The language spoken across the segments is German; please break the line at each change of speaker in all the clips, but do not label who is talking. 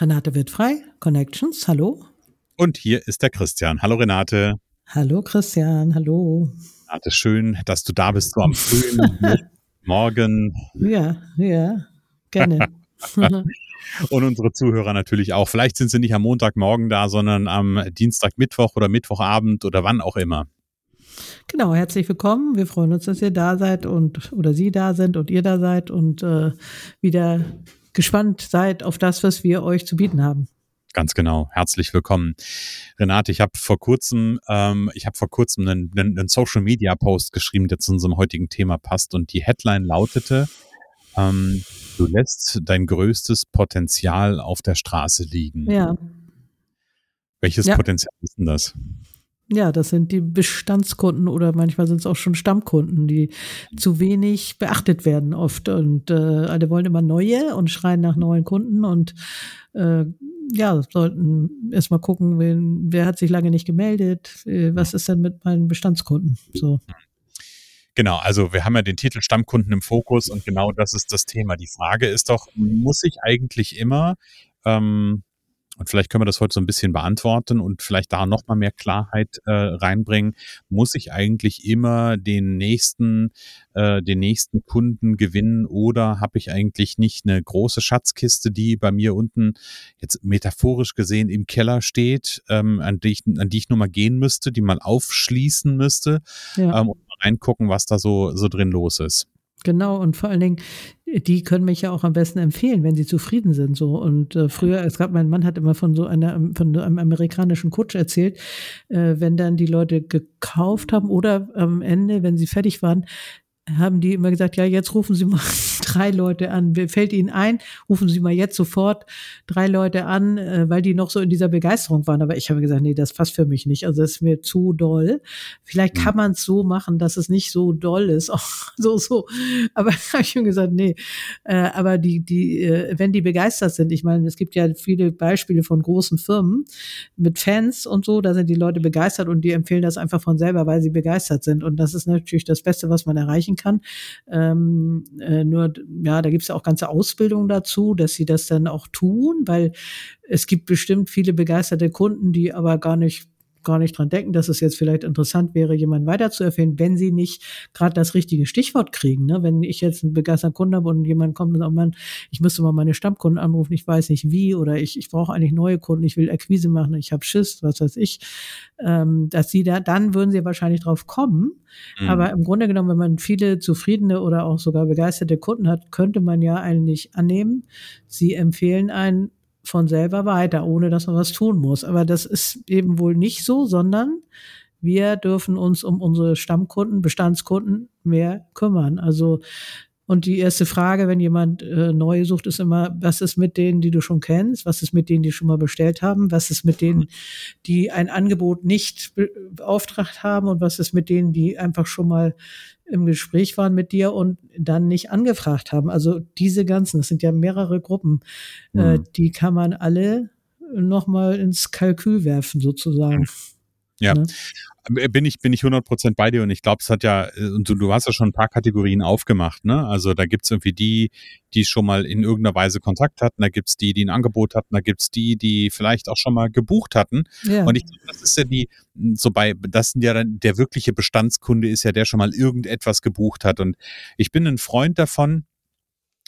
Renate wird frei, Connections, hallo.
Und hier ist der Christian. Hallo Renate.
Hallo Christian, hallo.
Renate, schön, dass du da bist, so am frühen Morgen.
Ja, ja, gerne.
Und unsere Zuhörer natürlich auch. Vielleicht sind sie nicht am Montagmorgen da, sondern am Dienstag, Mittwoch oder Mittwochabend oder wann auch immer.
Genau, herzlich willkommen. Wir freuen uns, dass ihr da seid und oder Sie da sind und ihr da seid und äh, wieder gespannt seid auf das, was wir euch zu bieten haben.
Ganz genau. Herzlich willkommen. Renate, ich habe vor kurzem, ähm, ich habe vor kurzem einen, einen, einen, Social Media Post geschrieben, der zu unserem heutigen Thema passt. Und die Headline lautete, ähm, du lässt dein größtes Potenzial auf der Straße liegen.
Ja.
Welches ja. Potenzial ist denn das?
Ja, das sind die Bestandskunden oder manchmal sind es auch schon Stammkunden, die zu wenig beachtet werden oft. Und äh, alle wollen immer neue und schreien nach neuen Kunden und äh, ja, sollten erstmal gucken, wen, wer hat sich lange nicht gemeldet, äh, was ist denn mit meinen Bestandskunden? So.
Genau, also wir haben ja den Titel Stammkunden im Fokus und genau das ist das Thema. Die Frage ist doch, muss ich eigentlich immer ähm, und vielleicht können wir das heute so ein bisschen beantworten und vielleicht da nochmal mehr Klarheit äh, reinbringen. Muss ich eigentlich immer den nächsten, äh, den nächsten Kunden gewinnen oder habe ich eigentlich nicht eine große Schatzkiste, die bei mir unten jetzt metaphorisch gesehen im Keller steht, ähm, an, die ich, an die ich nur mal gehen müsste, die mal aufschließen müsste ja. ähm, und mal reingucken, was da so, so drin los ist.
Genau, und vor allen Dingen, die können mich ja auch am besten empfehlen, wenn sie zufrieden sind. So. Und äh, früher, es gab, mein Mann hat immer von so einer, von einem amerikanischen Coach erzählt, äh, wenn dann die Leute gekauft haben oder am Ende, wenn sie fertig waren, haben die immer gesagt, ja, jetzt rufen Sie mal drei Leute an. Fällt Ihnen ein, rufen Sie mal jetzt sofort drei Leute an, äh, weil die noch so in dieser Begeisterung waren. Aber ich habe gesagt, nee, das passt für mich nicht. Also das ist mir zu doll. Vielleicht kann mhm. man es so machen, dass es nicht so doll ist. so, so. Aber habe ich schon gesagt, nee. Äh, aber die, die, äh, wenn die begeistert sind, ich meine, es gibt ja viele Beispiele von großen Firmen mit Fans und so, da sind die Leute begeistert und die empfehlen das einfach von selber, weil sie begeistert sind. Und das ist natürlich das Beste, was man erreichen kann. Ähm, äh, nur, ja, da gibt es ja auch ganze Ausbildungen dazu, dass sie das dann auch tun, weil es gibt bestimmt viele begeisterte Kunden, die aber gar nicht gar nicht dran denken, dass es jetzt vielleicht interessant wäre, jemanden weiterzuempfehlen, wenn sie nicht gerade das richtige Stichwort kriegen. Ne? Wenn ich jetzt einen begeisterten Kunden habe und jemand kommt und sagt, man, ich müsste mal meine Stammkunden anrufen, ich weiß nicht wie oder ich, ich brauche eigentlich neue Kunden, ich will Akquise machen, ich habe Schiss, was weiß ich, ähm, dass sie da, dann würden sie wahrscheinlich drauf kommen. Mhm. Aber im Grunde genommen, wenn man viele zufriedene oder auch sogar begeisterte Kunden hat, könnte man ja eigentlich annehmen, sie empfehlen einen von selber weiter, ohne dass man was tun muss. Aber das ist eben wohl nicht so, sondern wir dürfen uns um unsere Stammkunden, Bestandskunden mehr kümmern. Also und die erste Frage, wenn jemand äh, neue sucht, ist immer, was ist mit denen, die du schon kennst? Was ist mit denen, die schon mal bestellt haben? Was ist mit denen, die ein Angebot nicht beauftragt haben? Und was ist mit denen, die einfach schon mal im Gespräch waren mit dir und dann nicht angefragt haben? Also diese ganzen, das sind ja mehrere Gruppen, mhm. äh, die kann man alle nochmal ins Kalkül werfen, sozusagen.
Ja. Ne? Bin ich, bin ich 100% bei dir und ich glaube, es hat ja, äh, und du, du hast ja schon ein paar Kategorien aufgemacht, ne? Also da gibt's irgendwie die, die schon mal in irgendeiner Weise Kontakt hatten, da gibt's die, die ein Angebot hatten, da gibt's die, die vielleicht auch schon mal gebucht hatten. Ja. Und ich glaube, das ist ja die, so bei, das sind ja dann, der wirkliche Bestandskunde ist ja der schon mal irgendetwas gebucht hat. Und ich bin ein Freund davon,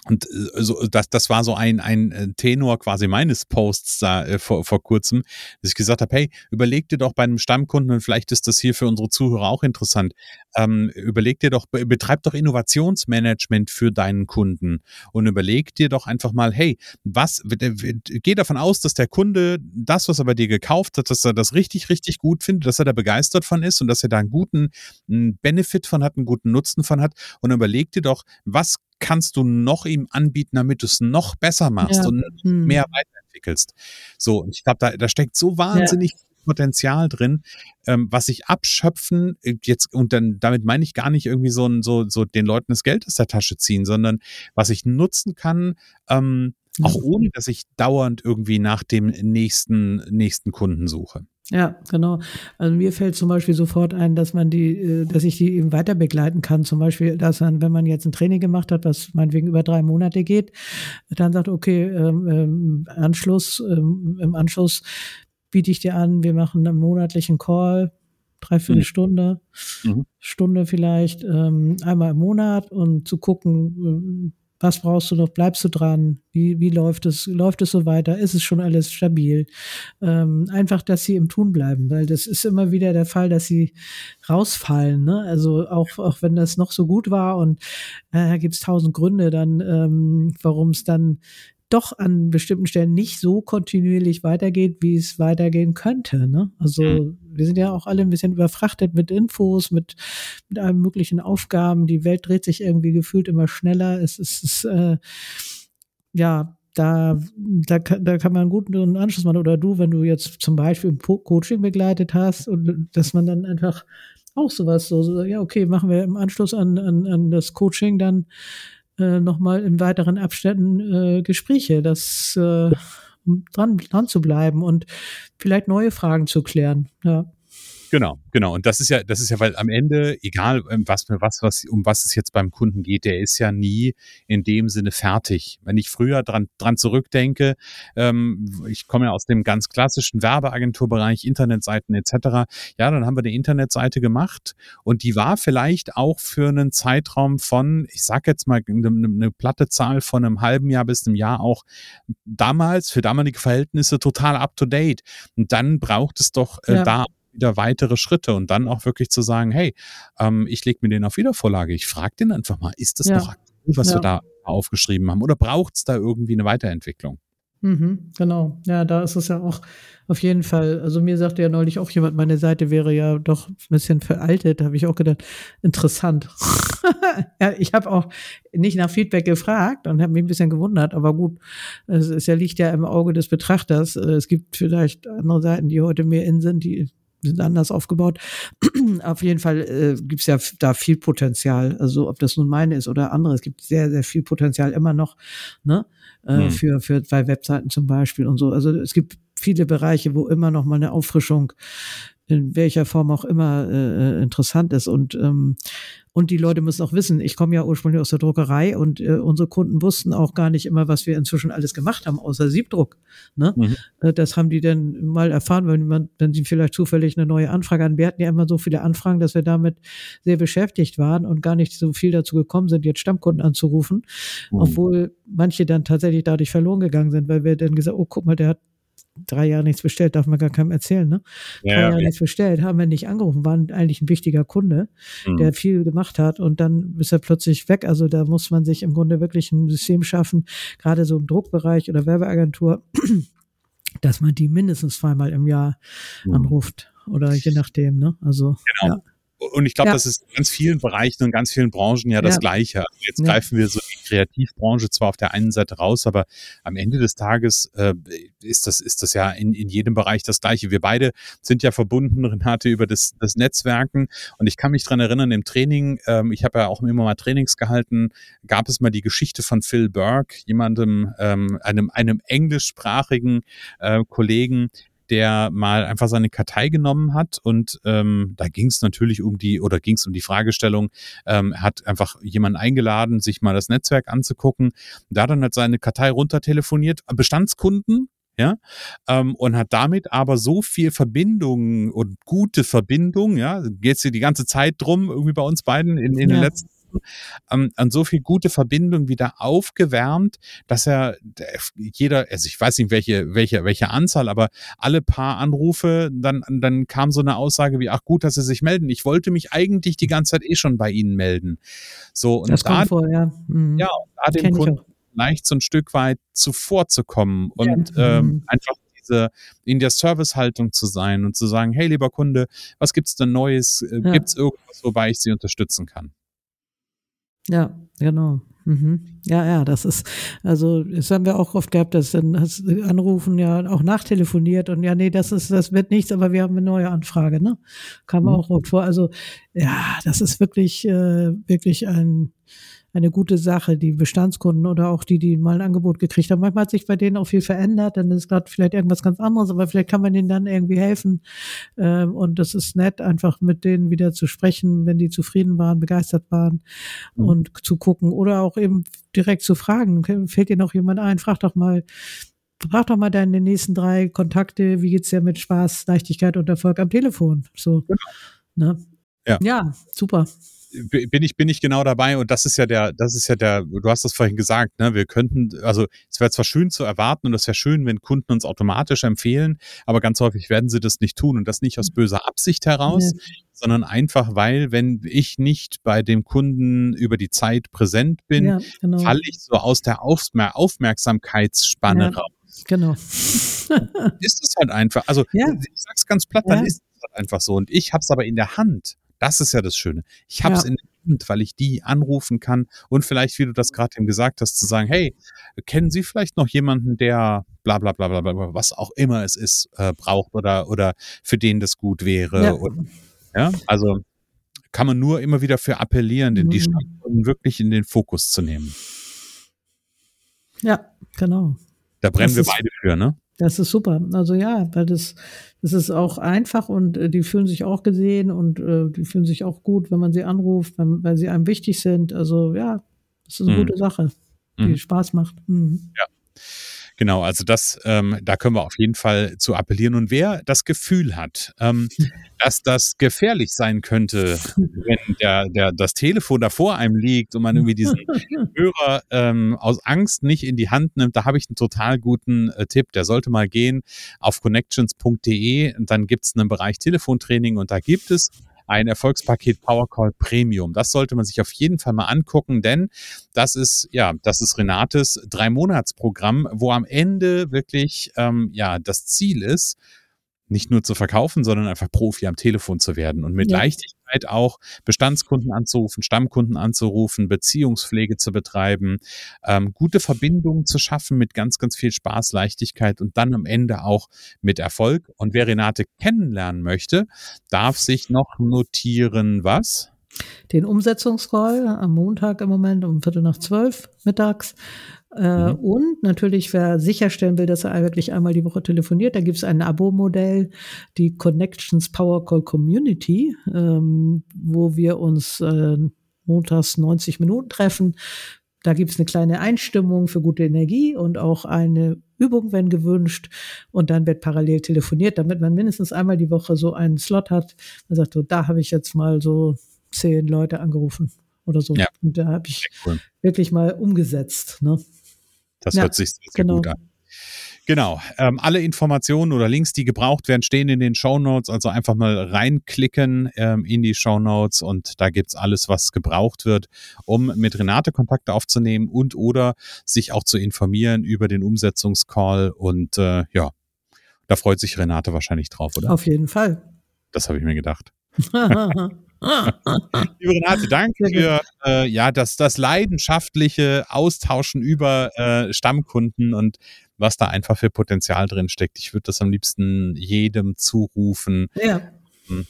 und also das, das war so ein, ein äh, Tenor quasi meines Posts da äh, vor, vor kurzem, dass ich gesagt habe, hey, überleg dir doch bei einem Stammkunden, und vielleicht ist das hier für unsere Zuhörer auch interessant, ähm, überleg dir doch, betreib doch Innovationsmanagement für deinen Kunden und überleg dir doch einfach mal, hey, was, geh davon aus, dass der Kunde das, was er bei dir gekauft hat, dass er das richtig, richtig gut findet, dass er da begeistert von ist und dass er da einen guten einen Benefit von hat, einen guten Nutzen von hat und überleg dir doch, was kannst du noch ihm anbieten, damit du es noch besser machst ja. und hm. mehr weiterentwickelst. So, und ich glaube, da, da steckt so wahnsinnig ja. Potenzial drin, ähm, was sich abschöpfen äh, jetzt und dann damit meine ich gar nicht irgendwie so, so so den Leuten das Geld aus der Tasche ziehen, sondern was ich nutzen kann, ähm, auch ohne dass ich dauernd irgendwie nach dem nächsten nächsten Kunden suche.
Ja, genau. Also mir fällt zum Beispiel sofort ein, dass man die, äh, dass ich die eben weiter begleiten kann. Zum Beispiel, dass man, wenn man jetzt ein Training gemacht hat, was meinetwegen über drei Monate geht, dann sagt, okay, ähm, ähm, Anschluss, ähm, im Anschluss biete ich dir an, wir machen einen monatlichen Call, dreiviertel mhm. Stunde, mhm. Stunde vielleicht, ähm, einmal im Monat und zu gucken, was brauchst du noch? Bleibst du dran? Wie, wie läuft es? Läuft es so weiter? Ist es schon alles stabil? Ähm, einfach, dass sie im Tun bleiben, weil das ist immer wieder der Fall, dass sie rausfallen. Ne? Also auch, auch wenn das noch so gut war und äh, da gibt es tausend Gründe dann, ähm, warum es dann doch an bestimmten Stellen nicht so kontinuierlich weitergeht, wie es weitergehen könnte. Ne? Also mhm. wir sind ja auch alle ein bisschen überfrachtet mit Infos, mit, mit allen möglichen Aufgaben. Die Welt dreht sich irgendwie gefühlt immer schneller. Es ist, äh, ja, da, da, da kann man einen Anschluss machen. Oder du, wenn du jetzt zum Beispiel im Coaching begleitet hast und dass man dann einfach auch sowas so, so ja, okay, machen wir im Anschluss an, an, an das Coaching dann äh, nochmal in weiteren Abständen äh, Gespräche, das äh, um dran, dran zu bleiben und vielleicht neue Fragen zu klären. Ja.
Genau, genau. Und das ist ja, das ist ja, weil am Ende, egal ähm, was, was, was, um was es jetzt beim Kunden geht, der ist ja nie in dem Sinne fertig. Wenn ich früher dran, dran zurückdenke, ähm, ich komme ja aus dem ganz klassischen Werbeagenturbereich, Internetseiten etc. Ja, dann haben wir eine Internetseite gemacht und die war vielleicht auch für einen Zeitraum von, ich sag jetzt mal eine, eine platte Zahl von einem halben Jahr bis einem Jahr auch damals für damalige Verhältnisse total up to date. Und dann braucht es doch äh, ja. da wieder weitere Schritte und dann auch wirklich zu sagen, hey, ähm, ich lege mir den auf Wiedervorlage. Ich frage den einfach mal, ist das ja. noch aktuell, was ja. wir da aufgeschrieben haben oder braucht es da irgendwie eine Weiterentwicklung?
Mhm, genau. Ja, da ist es ja auch auf jeden Fall. Also mir sagte ja neulich auch jemand, meine Seite wäre ja doch ein bisschen veraltet. Da habe ich auch gedacht, interessant. ja, ich habe auch nicht nach Feedback gefragt und habe mich ein bisschen gewundert, aber gut, es, es ja liegt ja im Auge des Betrachters. Es gibt vielleicht andere Seiten, die heute mehr in sind, die sind anders aufgebaut. Auf jeden Fall äh, gibt es ja da viel Potenzial. Also ob das nun meine ist oder andere, es gibt sehr, sehr viel Potenzial immer noch, ne? Äh, hm. Für, für zwei Webseiten zum Beispiel und so. Also es gibt viele Bereiche, wo immer noch mal eine Auffrischung in welcher Form auch immer äh, äh, interessant ist. Und, ähm, und die Leute müssen auch wissen, ich komme ja ursprünglich aus der Druckerei und äh, unsere Kunden wussten auch gar nicht immer, was wir inzwischen alles gemacht haben, außer Siebdruck. Ne? Mhm. Äh, das haben die dann mal erfahren, wenn, man, wenn sie vielleicht zufällig eine neue Anfrage an. Wir hatten ja immer so viele Anfragen, dass wir damit sehr beschäftigt waren und gar nicht so viel dazu gekommen sind, jetzt Stammkunden anzurufen, mhm. obwohl manche dann tatsächlich dadurch verloren gegangen sind, weil wir dann gesagt, oh, guck mal, der hat drei Jahre nichts bestellt, darf man gar keinem erzählen, ne? Ja, drei Jahre okay. nichts bestellt, haben wir nicht angerufen, waren eigentlich ein wichtiger Kunde, mhm. der viel gemacht hat und dann ist er plötzlich weg. Also da muss man sich im Grunde wirklich ein System schaffen, gerade so im Druckbereich oder Werbeagentur, dass man die mindestens zweimal im Jahr mhm. anruft oder je nachdem, ne? Also genau. ja.
Und ich glaube, ja. das ist in ganz vielen Bereichen und ganz vielen Branchen ja das ja. Gleiche. Also jetzt ja. greifen wir so die Kreativbranche zwar auf der einen Seite raus, aber am Ende des Tages äh, ist, das, ist das ja in, in jedem Bereich das Gleiche. Wir beide sind ja verbunden, Renate, über das, das Netzwerken. Und ich kann mich dran erinnern, im Training, ähm, ich habe ja auch immer mal Trainings gehalten, gab es mal die Geschichte von Phil Burke, jemandem, ähm, einem, einem englischsprachigen äh, Kollegen, der mal einfach seine Kartei genommen hat und ähm, da ging es natürlich um die oder ging es um die Fragestellung, ähm, hat einfach jemanden eingeladen, sich mal das Netzwerk anzugucken. Da dann hat seine Kartei runter telefoniert, Bestandskunden, ja, ähm, und hat damit aber so viel Verbindungen und gute Verbindungen, ja, geht es hier die ganze Zeit drum, irgendwie bei uns beiden in, in ja. den letzten ähm, an so viel gute Verbindung wieder aufgewärmt, dass er jeder, also ich weiß nicht welche, welche, welche Anzahl, aber alle paar Anrufe, dann, dann kam so eine Aussage wie, ach gut, dass Sie sich melden. Ich wollte mich eigentlich die ganze Zeit eh schon bei Ihnen melden. So, und
das
da,
kommt vor, ja. Mhm.
ja, da dem Kunden leicht so ein Stück weit zuvorzukommen und ja. ähm, mhm. einfach diese in der Servicehaltung zu sein und zu sagen, hey lieber Kunde, was gibt's denn Neues? Äh, ja. Gibt's irgendwas, wobei ich Sie unterstützen kann?
Ja, genau. Mhm. Ja, ja, das ist, also das haben wir auch oft gehabt, dass dann hast, anrufen ja auch nachtelefoniert und ja, nee, das ist, das wird nichts, aber wir haben eine neue Anfrage, ne? Kam mhm. auch oft vor. Also ja, das ist wirklich, äh, wirklich ein eine gute Sache, die Bestandskunden oder auch die, die mal ein Angebot gekriegt haben. Manchmal hat sich bei denen auch viel verändert, dann ist gerade vielleicht irgendwas ganz anderes, aber vielleicht kann man denen dann irgendwie helfen. Ähm, und das ist nett, einfach mit denen wieder zu sprechen, wenn die zufrieden waren, begeistert waren mhm. und zu gucken oder auch eben direkt zu fragen. Fällt dir noch jemand ein? Frag doch mal, frag doch mal deine nächsten drei Kontakte, wie geht's dir mit Spaß, Leichtigkeit und Erfolg am Telefon? So. Genau. Ne? Ja. ja, super
bin ich, bin ich genau dabei und das ist ja der, das ist ja der, du hast das vorhin gesagt, ne, wir könnten, also es wäre zwar schön zu erwarten und es wäre schön, wenn Kunden uns automatisch empfehlen, aber ganz häufig werden sie das nicht tun und das nicht aus mhm. böser Absicht heraus, ja. sondern einfach, weil, wenn ich nicht bei dem Kunden über die Zeit präsent bin, ja, genau. falle ich so aus der Aufmer Aufmerksamkeitsspanne ja, raus.
Genau.
ist es halt einfach, also ich sag's ganz platt, dann ist es halt einfach so und ich habe es aber in der Hand. Das ist ja das Schöne. Ich habe es ja. in der Hand, weil ich die anrufen kann und vielleicht, wie du das gerade eben gesagt hast, zu sagen, hey, kennen Sie vielleicht noch jemanden, der bla bla bla bla bla, was auch immer es ist, äh, braucht oder, oder für den das gut wäre. Ja. Oder, ja, also kann man nur immer wieder für appellieren, den, mhm. die Stammkunden wirklich in den Fokus zu nehmen.
Ja, genau.
Da brennen wir beide für, ne?
Das ist super. Also ja, weil das, das ist auch einfach und äh, die fühlen sich auch gesehen und äh, die fühlen sich auch gut, wenn man sie anruft, wenn, weil sie einem wichtig sind. Also ja, das ist eine mhm. gute Sache, die mhm. Spaß macht. Mhm.
Ja. Genau, also das, ähm, da können wir auf jeden Fall zu appellieren. Und wer das Gefühl hat, ähm, dass das gefährlich sein könnte, wenn der, der, das Telefon da vor einem liegt und man irgendwie diesen Hörer ähm, aus Angst nicht in die Hand nimmt, da habe ich einen total guten äh, Tipp. Der sollte mal gehen auf connections.de und dann gibt es einen Bereich Telefontraining und da gibt es ein Erfolgspaket Powercall Premium. Das sollte man sich auf jeden Fall mal angucken, denn das ist, ja, das ist Renates Drei-Monats-Programm, wo am Ende wirklich, ähm, ja, das Ziel ist, nicht nur zu verkaufen, sondern einfach Profi am Telefon zu werden und mit ja. Leichtigkeit auch Bestandskunden anzurufen, Stammkunden anzurufen, Beziehungspflege zu betreiben, ähm, gute Verbindungen zu schaffen mit ganz, ganz viel Spaß, Leichtigkeit und dann am Ende auch mit Erfolg. Und wer Renate kennenlernen möchte, darf sich noch notieren, was?
Den Umsetzungscall am Montag im Moment um Viertel nach zwölf mittags äh, mhm. Und natürlich, wer sicherstellen will, dass er wirklich einmal die Woche telefoniert, da gibt es ein Abo-Modell, die Connections Power Call Community, ähm, wo wir uns äh, montags 90 Minuten treffen. Da gibt es eine kleine Einstimmung für gute Energie und auch eine Übung, wenn gewünscht. Und dann wird parallel telefoniert, damit man mindestens einmal die Woche so einen Slot hat. Man sagt so, da habe ich jetzt mal so zehn Leute angerufen oder so. Ja. Und da habe ich cool. wirklich mal umgesetzt. Ne?
Das ja, hört sich sehr, sehr genau. gut an. Genau. Ähm, alle Informationen oder Links, die gebraucht werden, stehen in den Show Notes. Also einfach mal reinklicken ähm, in die Show Notes und da gibt's alles, was gebraucht wird, um mit Renate Kontakte aufzunehmen und oder sich auch zu informieren über den Umsetzungscall. Und äh, ja, da freut sich Renate wahrscheinlich drauf, oder?
Auf jeden Fall.
Das habe ich mir gedacht. Liebe Renate, danke für äh, ja, das, das leidenschaftliche Austauschen über äh, Stammkunden und was da einfach für Potenzial drin steckt. Ich würde das am liebsten jedem zurufen.
Ja. Hm.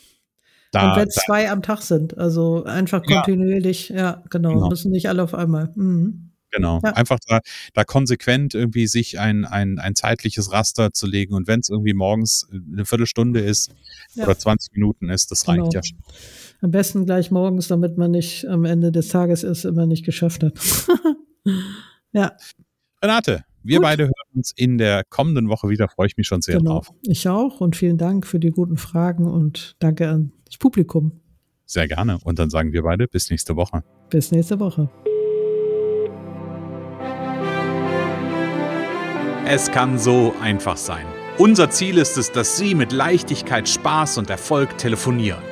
Da, und wenn es zwei am Tag sind, also einfach kontinuierlich, ja, ja genau, genau, müssen nicht alle auf einmal. Mhm.
Genau. Ja. Einfach da, da konsequent irgendwie sich ein, ein, ein zeitliches Raster zu legen. Und wenn es irgendwie morgens eine Viertelstunde ist ja. oder 20 Minuten ist, das genau. reicht ja schon.
Am besten gleich morgens, damit man nicht am Ende des Tages es immer nicht geschafft hat. ja.
Renate, wir Gut. beide hören uns in der kommenden Woche wieder. Freue ich mich schon sehr genau. drauf.
Ich auch und vielen Dank für die guten Fragen und danke an das Publikum.
Sehr gerne. Und dann sagen wir beide bis nächste Woche.
Bis nächste Woche.
Es kann so einfach sein. Unser Ziel ist es, dass Sie mit Leichtigkeit, Spaß und Erfolg telefonieren.